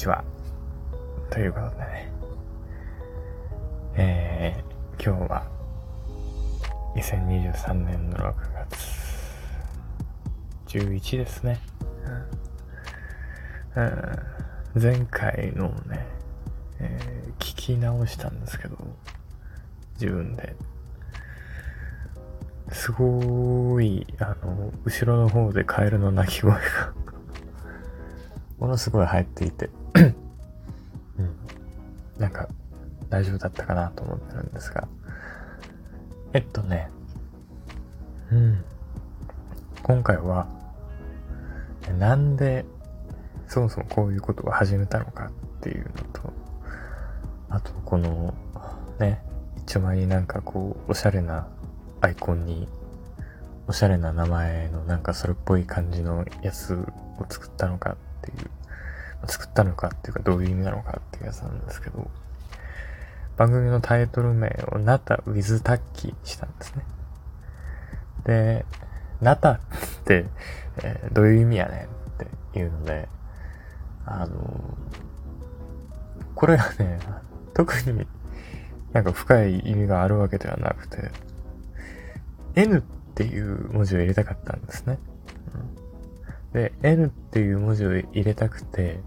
ちは。ということでね。えー、今日は、2023年の6月11ですね。うん、前回のね、えー、聞き直したんですけど、自分で。すごい、あの、後ろの方でカエルの鳴き声がものすごい入っていてうん、なんか大丈夫だったかなと思ってるんですが、えっとね、うん、今回は、なんでそもそもこういうことを始めたのかっていうのと、あとこの、ね、一枚になんかこう、おしゃれなアイコンに、おしゃれな名前のなんかそれっぽい感じのやつを作ったのかっていう、作ったのかっていうかどういう意味なのかっていうやつなんですけど、番組のタイトル名をナタ with タッキーにしたんですね。で、ナタって、えー、どういう意味やねんっていうので、あのこれがね、特になんか深い意味があるわけではなくて、N っていう文字を入れたかったんですね。で、N っていう文字を入れたくて、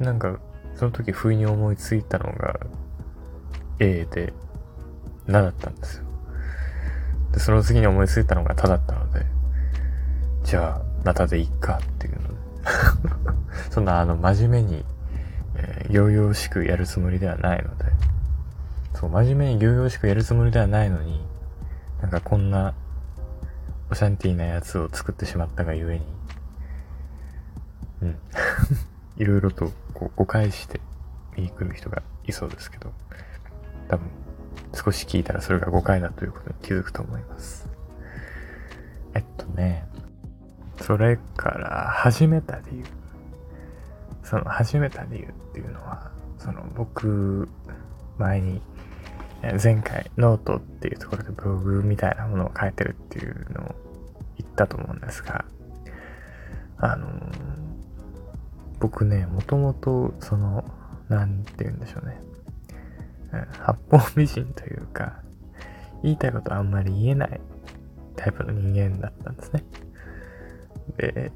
なんか、その時不意に思いついたのが A で、なだったんですよ。で、その次に思いついたのがただったので、じゃあ、なたでいっかっていうので。そんなあの、真面目に、えー、よ々しくやるつもりではないので、そう、真面目によ々しくやるつもりではないのに、なんかこんな、オシャンティーなやつを作ってしまったがゆえに、うん。いろいろとこう誤解して見に来る人がいそうですけど、多分少し聞いたらそれが誤解だということに気づくと思います。えっとね、それから始めた理由。その始めた理由っていうのは、その僕、前に、前回ノートっていうところでブログみたいなものを書いてるっていうのを言ったと思うんですが、あの僕ね、もともと、その、なんて言うんでしょうね。八方美人というか、言いたいことあんまり言えないタイプの人間だったんですね。で、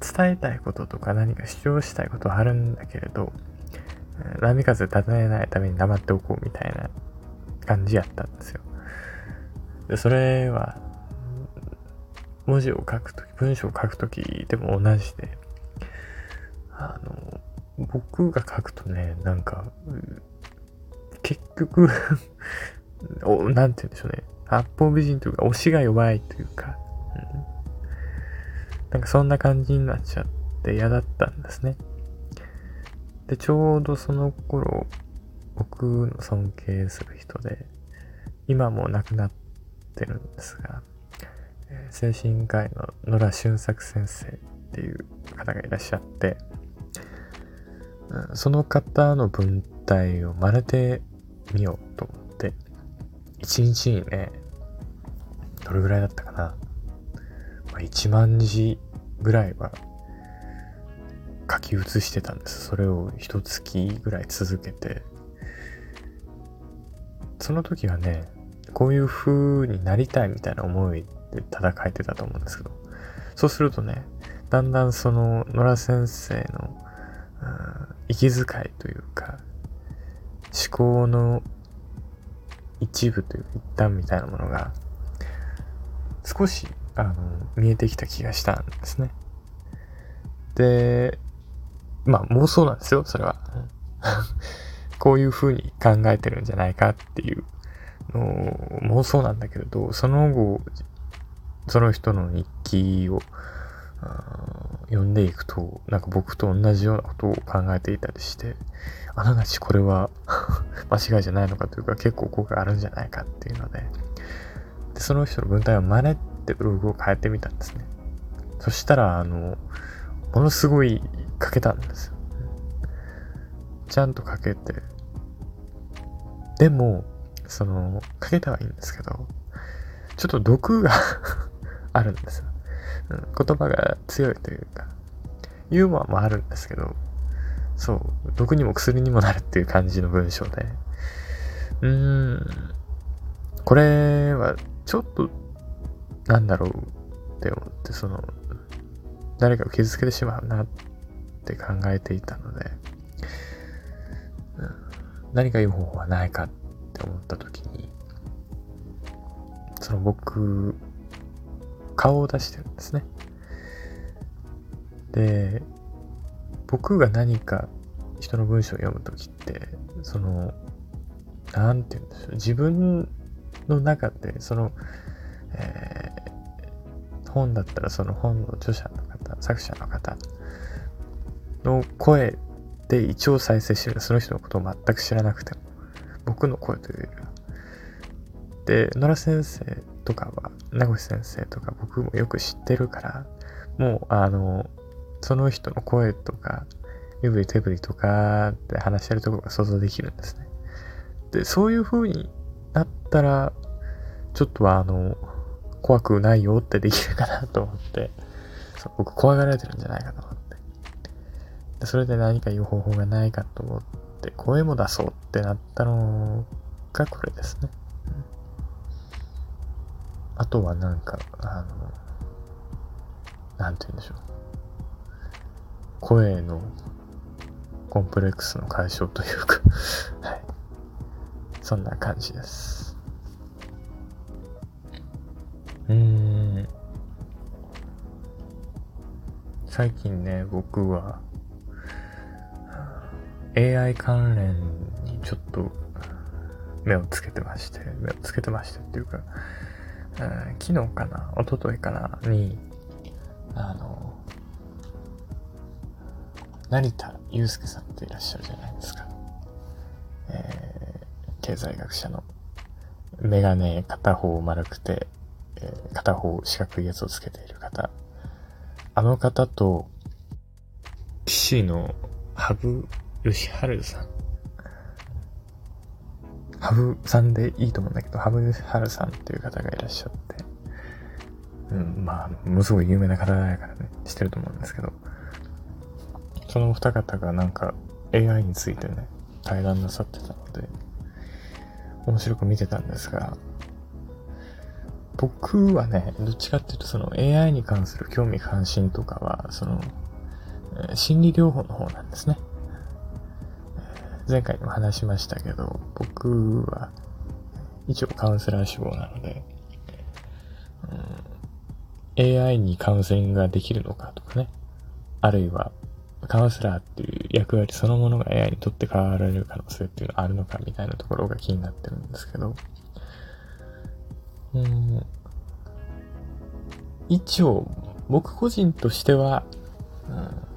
伝えたいこととか何か主張したいことはあるんだけれど、波風立てないために黙っておこうみたいな感じやったんですよ。で、それは、文字を書くとき、文章を書くときでも同じで、あの、僕が書くとね、なんか、結局 お、なんて言うんでしょうね。八方美人というか、推しが弱いというか、うん、なんかそんな感じになっちゃって嫌だったんですね。で、ちょうどその頃、僕の尊敬する人で、今も亡くなってるんですが、精神科医の野良俊作先生っていう方がいらっしゃって、その方の文体を真似てみようと思って、一日にね、どれぐらいだったかな。まあ、1万字ぐらいは書き写してたんです。それを一月ぐらい続けて、その時はね、こういう風になりたいみたいな思いでただ書いてたと思うんですけど、そうするとね、だんだんその野良先生の息遣いというか、思考の一部という一端みたいなものが、少し、あの、見えてきた気がしたんですね。で、まあ妄想なんですよ、それは。こういう風に考えてるんじゃないかっていうの妄想なんだけれど、その後、その人の日記を読んでいくと、なんか僕と同じようなことを考えていたりして、あながちこれは 間違いじゃないのかというか結構効果あるんじゃないかっていうので、でその人の文体を真似ってブログを変えてみたんですね。そしたら、あの、ものすごい書けたんですよ。ちゃんと書けて。でも、その、書けたはいいんですけど、ちょっと毒が あるんですよ。うん言葉が強いというか、ユーモアもあるんですけど、そう、毒にも薬にもなるっていう感じの文章で。うーん、これはちょっと、なんだろうって思って、その、誰かを傷つけてしまうなって考えていたので、うん、何かいい方法はないかって思った時に、その僕、顔を出してるんですね。で、僕が何か人の文章を読む時って、その、なんて言うんでしょう、自分の中で、その、えー、本だったらその本の著者の方、作者の方の声で一応再生してるその人のことを全く知らなくても、僕の声というよりは。で、野良先生とかは、名越先生とか僕もよく知ってるから、もう、あの、その人の声とか、身振り手振りとかって話してるところが想像できるんですね。で、そういう風になったら、ちょっとはあの、怖くないよってできるかなと思って、そう僕怖がられてるんじゃないかと思って。でそれで何か言う方法がないかと思って、声も出そうってなったのがこれですね。あとはなんか、あの、なんて言うんでしょう。声のコンプレックスの解消というか はい。そんな感じです。うーん。最近ね、僕は、AI 関連にちょっと目をつけてまして、目をつけてましてっていうか、昨日かな、一昨日かな、に、あの、成田悠介さんっていらっしゃるじゃないですか。えー、経済学者の、メガネ片方丸くて、えー、片方四角いやつをつけている方。あの方と、騎士の羽生善治さん。羽生さんでいいと思うんだけど、羽生善治さんっていう方がいらっしゃって、うん、まあ、ものすごい有名な方だからね、してると思うんですけど、そのお二方がなんか AI についてね、対談なさってたので、面白く見てたんですが、僕はね、どっちかっていうとその AI に関する興味関心とかは、その、心理療法の方なんですね。前回にも話しましたけど、僕は一応カウンセラー志望なので、うん、AI にカウンセリングができるのかとかね、あるいはカウンセラーっていう役割そのものが AI にとって変わられる可能性っていうのはあるのかみたいなところが気になってるんですけど、うん、一応僕個人としては、うん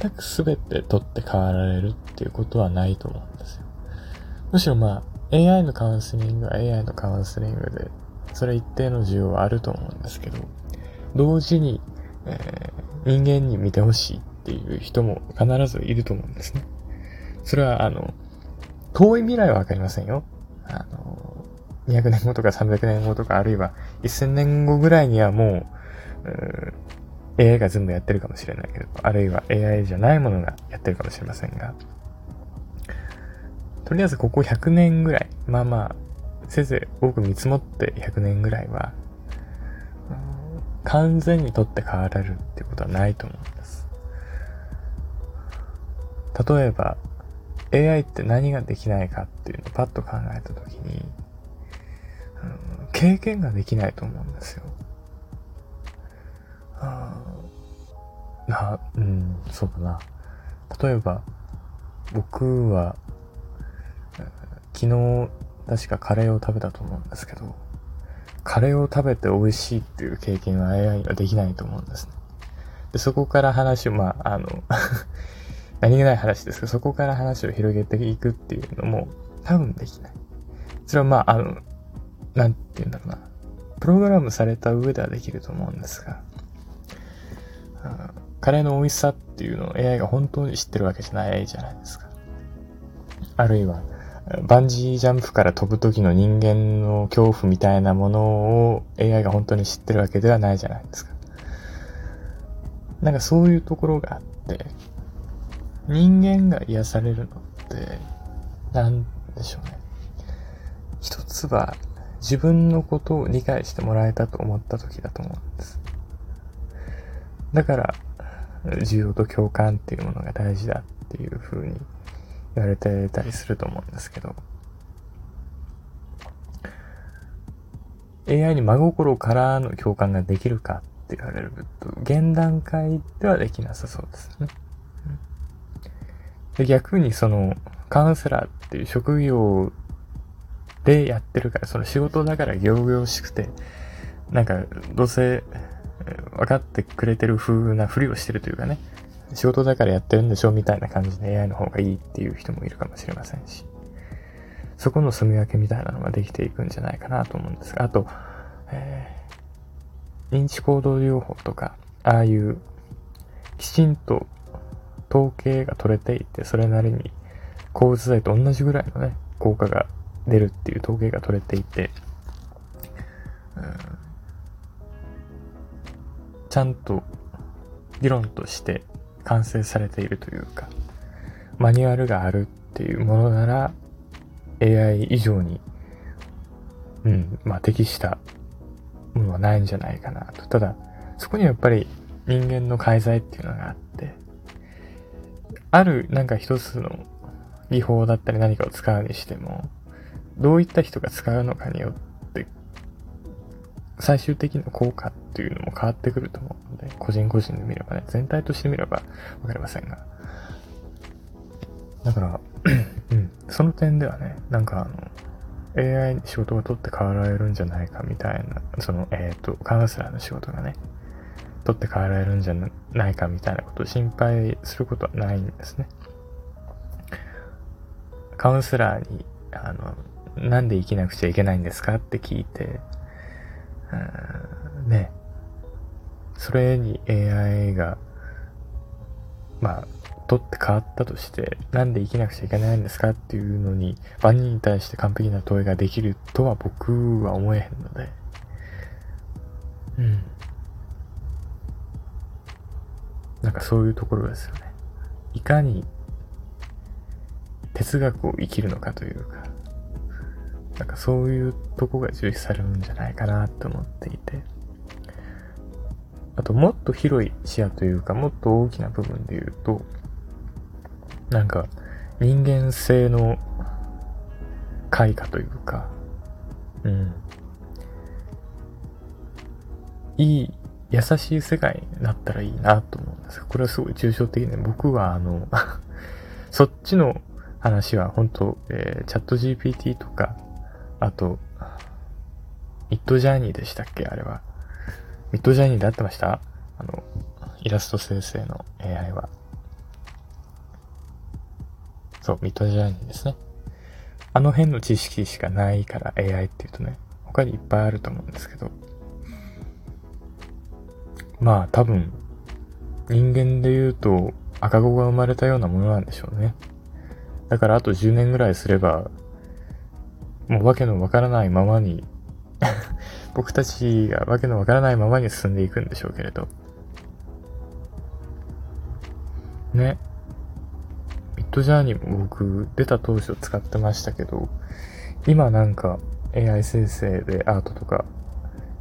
全く全て取って代わられるっていうことはないと思うんですよ。むしろまあ、AI のカウンセリングは AI のカウンセリングで、それ一定の需要はあると思うんですけど、同時に、えー、人間に見てほしいっていう人も必ずいると思うんですね。それは、あの、遠い未来はわかりませんよ。あの、200年後とか300年後とか、あるいは1000年後ぐらいにはもう、う AI が全部やってるかもしれないけど、あるいは AI じゃないものがやってるかもしれませんが、とりあえずここ100年ぐらい、まあまあ、せいぜい僕見積もって100年ぐらいは、完全に取って代わられるってことはないと思うんです。例えば、AI って何ができないかっていうのをパッと考えたときに、経験ができないと思うんですよ。な、うん、そうだな。例えば、僕は、昨日、確かカレーを食べたと思うんですけど、カレーを食べて美味しいっていう経験は AI はできないと思うんですね。で、そこから話を、まあ、あの 何気ない話ですけど、そこから話を広げていくっていうのも多分できない。それはまあ、あの、なんて言うんだろうな。プログラムされた上ではできると思うんですが、カレーの美味しさっていうのを AI が本当に知ってるわけじゃないじゃないですか。あるいは、バンジージャンプから飛ぶ時の人間の恐怖みたいなものを AI が本当に知ってるわけではないじゃないですか。なんかそういうところがあって、人間が癒されるのって、なんでしょうね。一つは自分のことを理解してもらえたと思った時だと思うんです。だから、需要と共感っていうものが大事だっていう風に言われてたりすると思うんですけど、AI に真心からの共感ができるかって言われると、現段階ではできなさそうですね。で逆にその、カウンセラーっていう職業でやってるから、その仕事だから行々しくて、なんか、どうせ、分かってくれてる風なふりをしてるというかね、仕事だからやってるんでしょみたいな感じで AI の方がいいっていう人もいるかもしれませんし、そこの住み分けみたいなのができていくんじゃないかなと思うんですが、あと、えー、認知行動療法とか、ああいうきちんと統計が取れていて、それなりに抗うつ剤と同じぐらいのね、効果が出るっていう統計が取れていて、うん、ちゃんと議論として完成されているというか、マニュアルがあるっていうものなら、AI 以上に、うん、まあ適したものはないんじゃないかなと。ただ、そこにはやっぱり人間の介在っていうのがあって、あるなんか一つの技法だったり何かを使うにしても、どういった人が使うのかによって、最終的な効果っていうのも変わってくると思うので、個人個人で見ればね、全体として見ればわかりませんが。だから、うん、その点ではね、なんかあの、AI に仕事が取って代わられるんじゃないかみたいな、その、えっ、ー、と、カウンセラーの仕事がね、取って代わられるんじゃないかみたいなことを心配することはないんですね。カウンセラーに、あの、なんで生きなくちゃいけないんですかって聞いて、ね、それに AI が、まあ、取って変わったとして、なんで生きなくちゃいけないんですかっていうのに、万人に対して完璧な問いができるとは僕は思えへんので、うん。なんかそういうところですよね。いかに哲学を生きるのかというか、なんかそういうとこが重視されるんじゃないかなと思っていて。あともっと広い視野というか、もっと大きな部分で言うと、なんか人間性の開花というか、うん。いい、優しい世界になったらいいなと思うんですこれはすごい抽象的で、僕はあの そっちの話は本当、えー、チャット GPT とか、あと、ミッドジャーニーでしたっけ？あれは。ミッドジャーニーで合ってました？あの、イラスト生成の AI は。そう、ミッドジャーニーですね。あの辺の知識しかないから AI っていうとね、他にいっぱいあると思うんですけど。まあ多分、人間で言うと赤子が生まれたようなものなんでしょうね。だからあと10年ぐらいすれば、もうわけのわからないままに 僕たちがわけのわからないままに進んでいくんでしょうけれど。ね。ミッドジャーニーも僕出た当初使ってましたけど、今なんか AI 生成でアートとか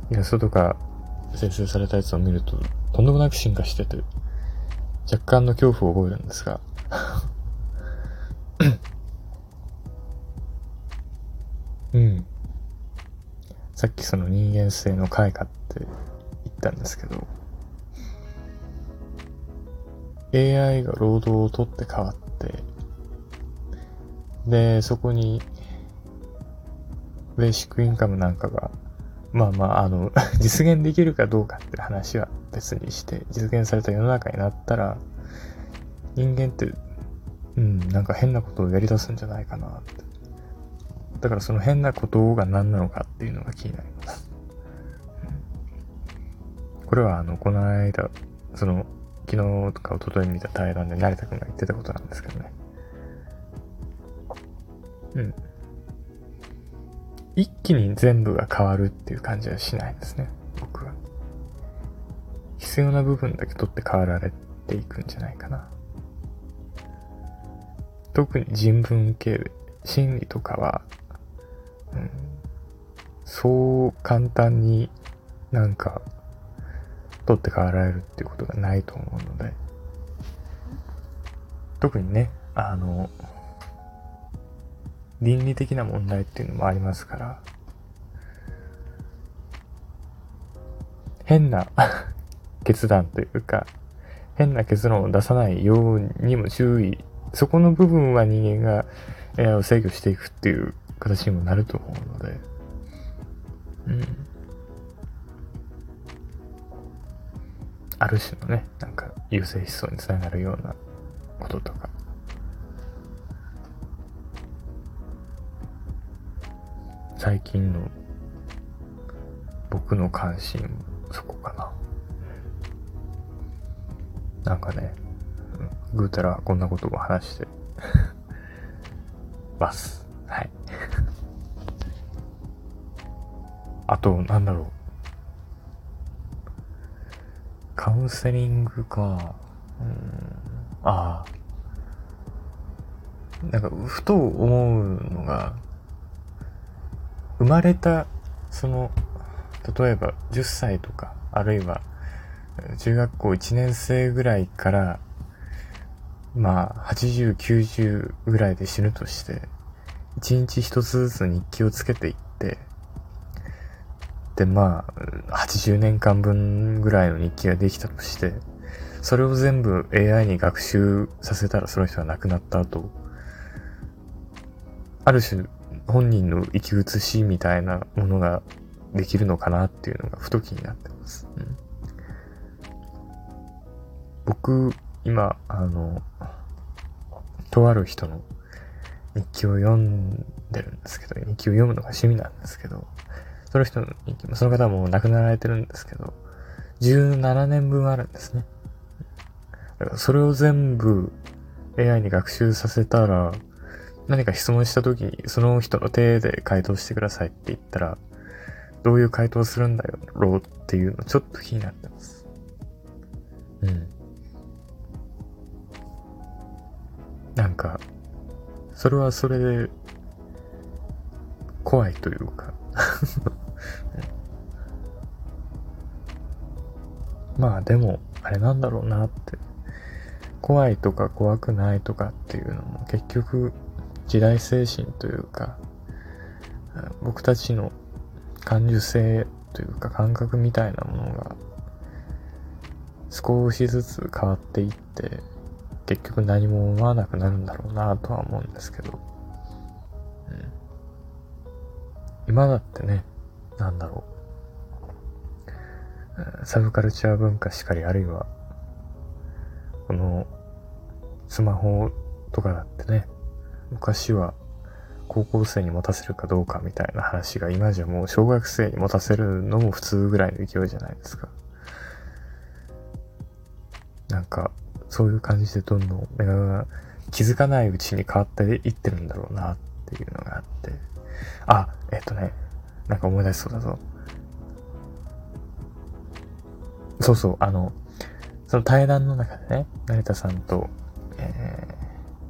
イラストとか生成されたやつを見るととんでもなく進化してて、若干の恐怖を覚えるんですがその人間性の開花って言ったんですけど、AI が労働を取って変わって、で、そこに、ベーシックインカムなんかが、まあまあ、あの、実現できるかどうかって話は別にして、実現された世の中になったら、人間って、うん、なんか変なことをやり出すんじゃないかなって。だからその変なことが何なのかっていうのが気になります。これはあの、この間、その、昨日とか一昨日見た対談で成田くんが言ってたことなんですけどね。うん。一気に全部が変わるっていう感じはしないですね。僕は。必要な部分だけ取って変わられていくんじゃないかな。特に人文系、心理とかは、うん、そう簡単になんか取って代わられるっていうことがないと思うので、特にね、あの、倫理的な問題っていうのもありますから、変な 決断というか、変な結論を出さないようにも注意、そこの部分は人間が AI を制御していくっていう形にもなると思うので、うん。ある種のね、なんか優勢思想につながるようなこととか、最近の僕の関心もそこかな。なんかね、ぐうたらこんなことを話してます。と、なんだろう。カウンセリングか。うん。ああ。なんか、ふと思うのが、生まれた、その、例えば10歳とか、あるいは中学校1年生ぐらいから、まあ、80、90ぐらいで死ぬとして、1日1つずつ日記をつけていって、で、まあ、80年間分ぐらいの日記ができたとして、それを全部 AI に学習させたらその人は亡くなった後、ある種本人の生き写しみたいなものができるのかなっていうのがふと気になってます。うん、僕、今、あの、とある人の日記を読んでるんですけど、日記を読むのが趣味なんですけど、その人の日記も、その方はもう亡くなられてるんですけど、17年分あるんですね。だからそれを全部 AI に学習させたら、何か質問した時にその人の手で回答してくださいって言ったら、どういう回答するんだろうっていうのちょっと気になってます。うん。なんか、それはそれで、怖いというかまあでも、あれなんだろうなって。怖いとか怖くないとかっていうのも結局時代精神というか、僕たちの感受性というか感覚みたいなものが少しずつ変わっていって結局何も思わなくなるんだろうなとは思うんですけど、うん、今だってねなんだろう。サブカルチャー文化しかりあるいはこのスマホとかだってね昔は高校生に持たせるかどうかみたいな話が今じゃもう小学生に持たせるのも普通ぐらいの勢いじゃないですか。なんか、そういう感じでどんどん、気づかないうちに変わっていってるんだろうなっていうのがあって。あ、えっとね、なんか思い出しそうだぞ。そうそう、あの、その対談の中でね、成田さんと、え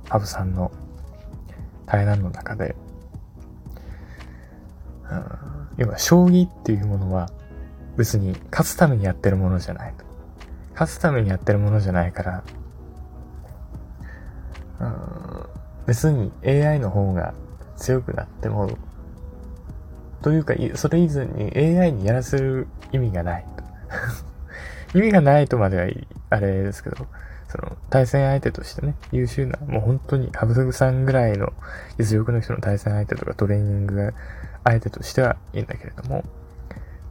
ー、ハブさんの対談の中で、うん、要は将棋っていうものは別に勝つためにやってるものじゃないと。勝つためにやってるものじゃないから、うん、別に AI の方が強くなっても、というか、それ以前に AI にやらせる意味がないと。意味がないとまではいいあれですけど、その、対戦相手としてね、優秀な、もう本当に、ハブグさんぐらいの実力の人の対戦相手とかトレーニング相手としてはいいんだけれども、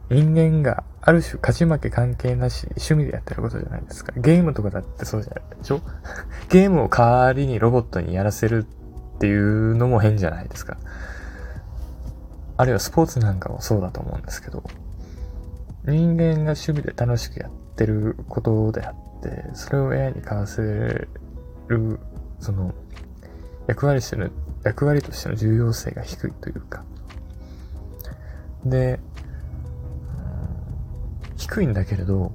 人間がある種勝ち負け関係なし趣味でやってることじゃないですか。ゲームとかだってそうじゃないでしょ？ゲームを代わりにロボットにやらせるっていうのも変じゃないですか。あるいはスポーツなんかもそうだと思うんですけど、人間が趣味で楽しくやってることであって、それを AI に買わせる、その、役割しての、役割としての重要性が低いというか。で、低いんだけれど、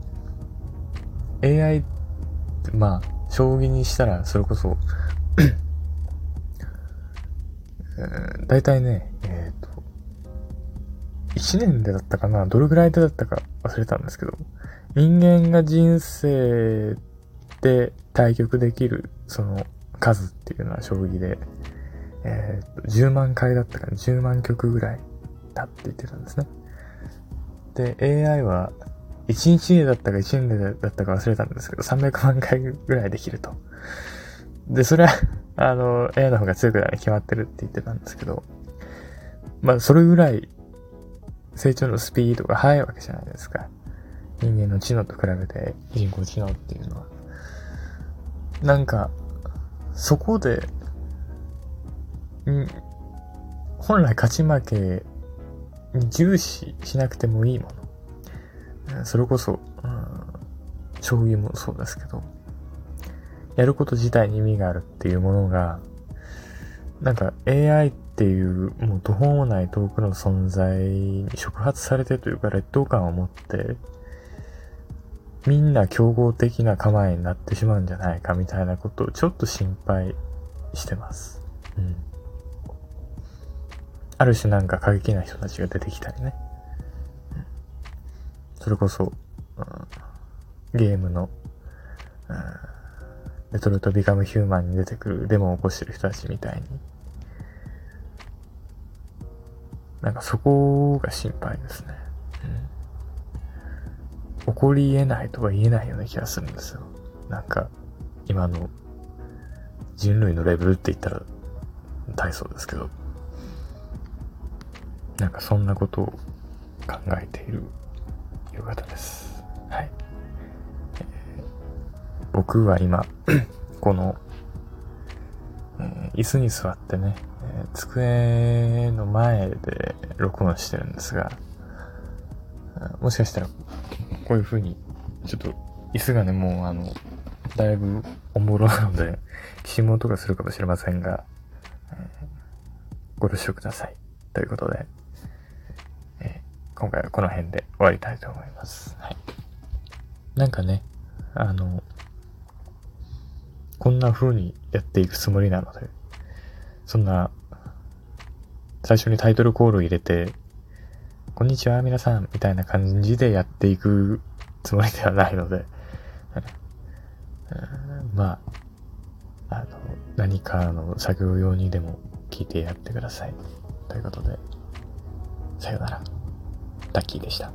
AI ってまあ将棋にしたらそれこそ 大体ねえっ、ー、と1年でだったかなどれぐらいでだったか忘れたんですけど人間が人生で対局できるその数っていうのは将棋で、えー、と10万回だったから10万曲ぐらいだって言ってたんですね。で、AI は1日でだったか1年でだったか忘れたんですけど、300万回ぐらいできると。で、それはあの、AI の方が強くなるに決まってるって言ってたんですけど、まあ、それぐらい成長のスピードが速いわけじゃないですか。人間の知能と比べて人工知能っていうのは。なんか、そこで、ん、本来勝ち負けに重視しなくてもいいもの。それこそ、うん、将棋もそうですけど、やること自体に意味があるっていうものが、なんか AI っていうもう途方もない遠くの存在に触発されてというか劣等感を持って、みんな競合的な構えになってしまうんじゃないかみたいなことをちょっと心配してます。うん。ある種なんか過激な人たちが出てきたりね。それこそ、うん、ゲームの、うん、レトルトビカムヒューマンに出てくるデモを起こしてる人たちみたいに。なんかそこが心配ですね。こり得ないとは言えないような気がするんですよ。なんか、今の人類のレベルって言ったら大層ですけど、なんかそんなことを考えている夕方です。はい。えー、僕は今、この、えー、椅子に座ってね、えー、机の前で録音してるんですが、もしかしたらこういう風に、ちょっと、椅子がね、もうあの、だいぶおもろなので、きしむ音がするかもしれませんが、ご了承ください。ということで、え、今回はこの辺で終わりたいと思います。はい。なんかね、あの、こんな風にやっていくつもりなので、そんな、最初にタイトルコールを入れて、こんにちは、皆さん、みたいな感じでやっていくつもりではないので、まあ、あの、何かの作業用にでも聞いてやってください。ということで、さよなら。ダッキーでした。